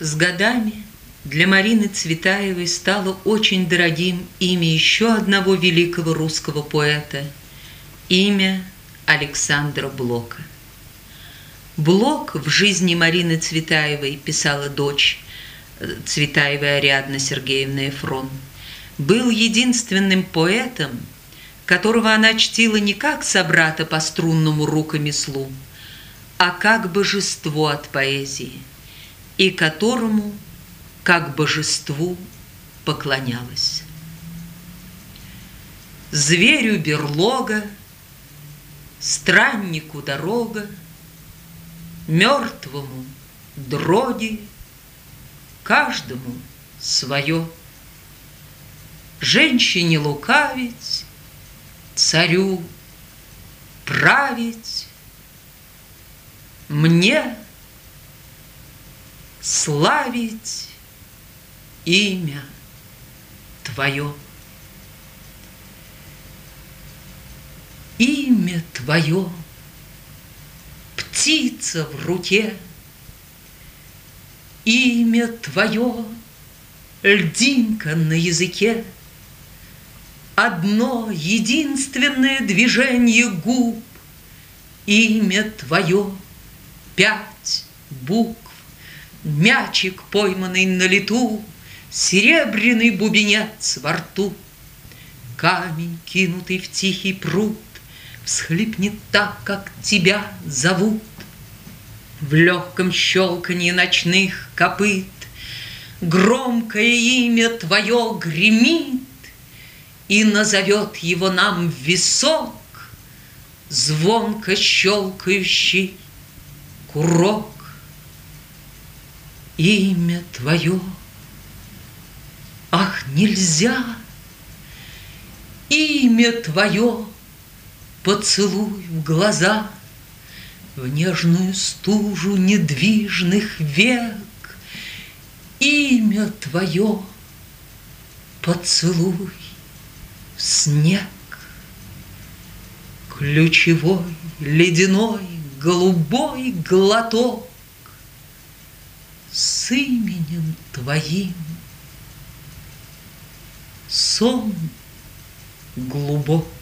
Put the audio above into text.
С годами для Марины Цветаевой стало очень дорогим имя еще одного великого русского поэта, имя Александра Блока. Блок в жизни Марины Цветаевой, писала дочь э, Цветаевой Ариадна Сергеевна Эфрон, был единственным поэтом, которого она чтила не как собрата по струнному рукомеслу, а как божество от поэзии, и которому, как божеству, поклонялась. Зверю берлога, страннику дорога, Мертвому дроги, каждому свое. Женщине лукавить, царю править, мне славить имя Твое. Имя Твое, птица в руке, Имя Твое, льдинка на языке — Одно единственное движение губ, Имя твое, пять букв, Мячик, пойманный на лету, Серебряный бубенец во рту. Камень, кинутый в тихий пруд, Всхлипнет так, как тебя зовут. В легком щелканье ночных копыт Громкое имя твое гремит, и назовет его нам висок, Звонко щелкающий курок. Имя твое, ах, нельзя, Имя твое, поцелуй в глаза, В нежную стужу недвижных век, Имя твое, поцелуй снег. Ключевой, ледяной, голубой глоток Именем твоим сон глубок.